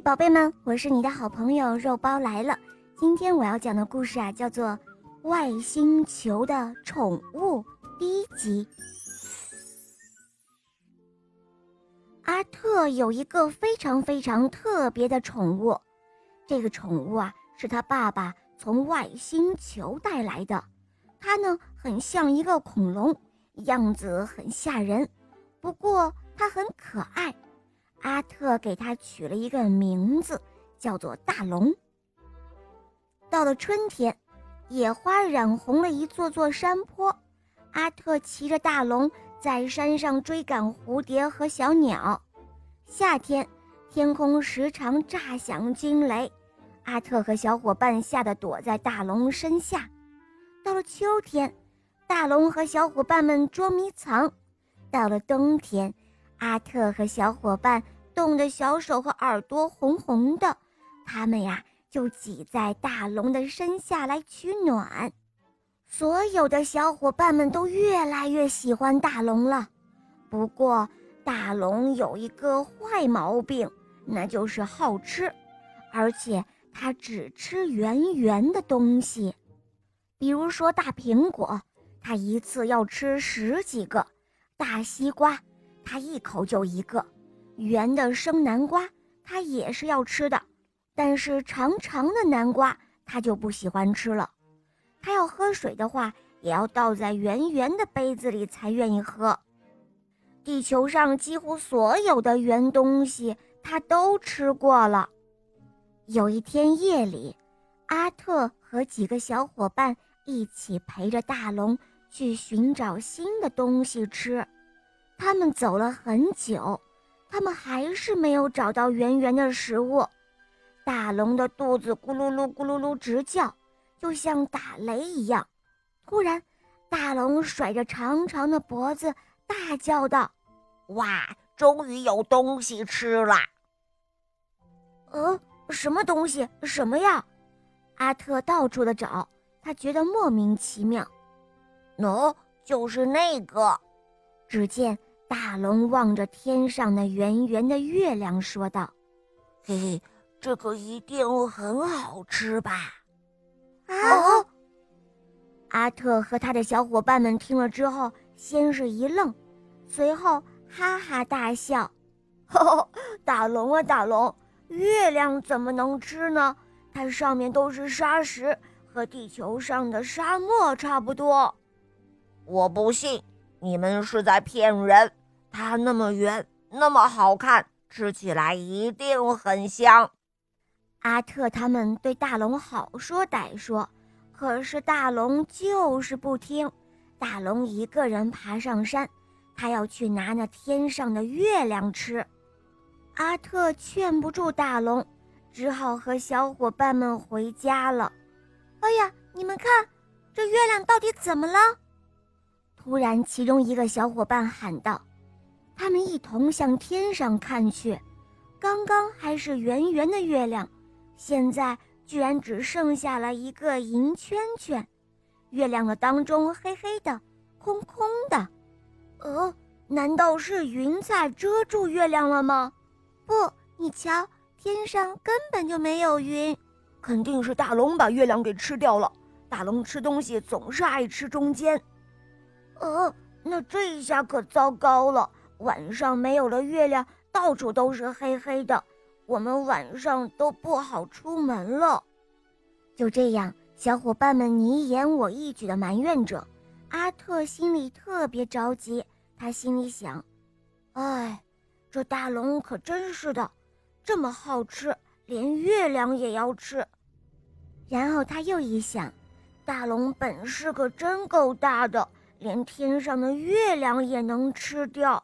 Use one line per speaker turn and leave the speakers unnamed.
宝贝们，我是你的好朋友肉包来了。今天我要讲的故事啊，叫做《外星球的宠物》第一集。阿特有一个非常非常特别的宠物，这个宠物啊，是他爸爸从外星球带来的。它呢，很像一个恐龙，样子很吓人，不过它很可爱。阿特给它取了一个名字，叫做大龙。到了春天，野花染红了一座座山坡，阿特骑着大龙在山上追赶蝴蝶和小鸟。夏天，天空时常炸响惊雷，阿特和小伙伴吓得躲在大龙身下。到了秋天，大龙和小伙伴们捉迷藏；到了冬天，阿特和小伙伴冻得小手和耳朵红红的，他们呀就挤在大龙的身下来取暖。所有的小伙伴们都越来越喜欢大龙了。不过，大龙有一个坏毛病，那就是好吃，而且它只吃圆圆的东西。比如说大苹果，它一次要吃十几个；大西瓜，它一口就一个；圆的生南瓜，它也是要吃的，但是长长的南瓜它就不喜欢吃了。它要喝水的话，也要倒在圆圆的杯子里才愿意喝。地球上几乎所有的圆东西，它都吃过了。有一天夜里，阿特和几个小伙伴。一起陪着大龙去寻找新的东西吃，他们走了很久，他们还是没有找到圆圆的食物。大龙的肚子咕噜噜咕噜噜直叫，就像打雷一样。突然，大龙甩着长长的脖子，大叫道：“
哇，终于有东西吃了！”
呃，什么东西？什么呀？阿特到处的找。他觉得莫名其妙，
喏，就是那个。
只见大龙望着天上的圆圆的月亮，说道：“
嘿嘿，这个一定很好吃吧？”
啊！阿特和他的小伙伴们听了之后，先是一愣，随后哈哈大笑：“大龙啊，大龙，月亮怎么能吃呢？它上面都是沙石。”和地球上的沙漠差不多，
我不信，你们是在骗人。它那么圆，那么好看，吃起来一定很香。
阿特他们对大龙好说歹说，可是大龙就是不听。大龙一个人爬上山，他要去拿那天上的月亮吃。阿特劝不住大龙，只好和小伙伴们回家了。哎呀，你们看，这月亮到底怎么了？突然，其中一个小伙伴喊道：“他们一同向天上看去，刚刚还是圆圆的月亮，现在居然只剩下了一个银圈圈，月亮的当中黑黑的，空空的。呃，难道是云彩遮住月亮了吗？不，你瞧，天上根本就没有云。”
肯定是大龙把月亮给吃掉了。大龙吃东西总是爱吃中间。
呃，那这一下可糟糕了。晚上没有了月亮，到处都是黑黑的，我们晚上都不好出门了。就这样，小伙伴们你一言我一语的埋怨着。阿特心里特别着急，他心里想：哎，这大龙可真是的，这么好吃。连月亮也要吃，然后他又一想，大龙本事可真够大的，连天上的月亮也能吃掉。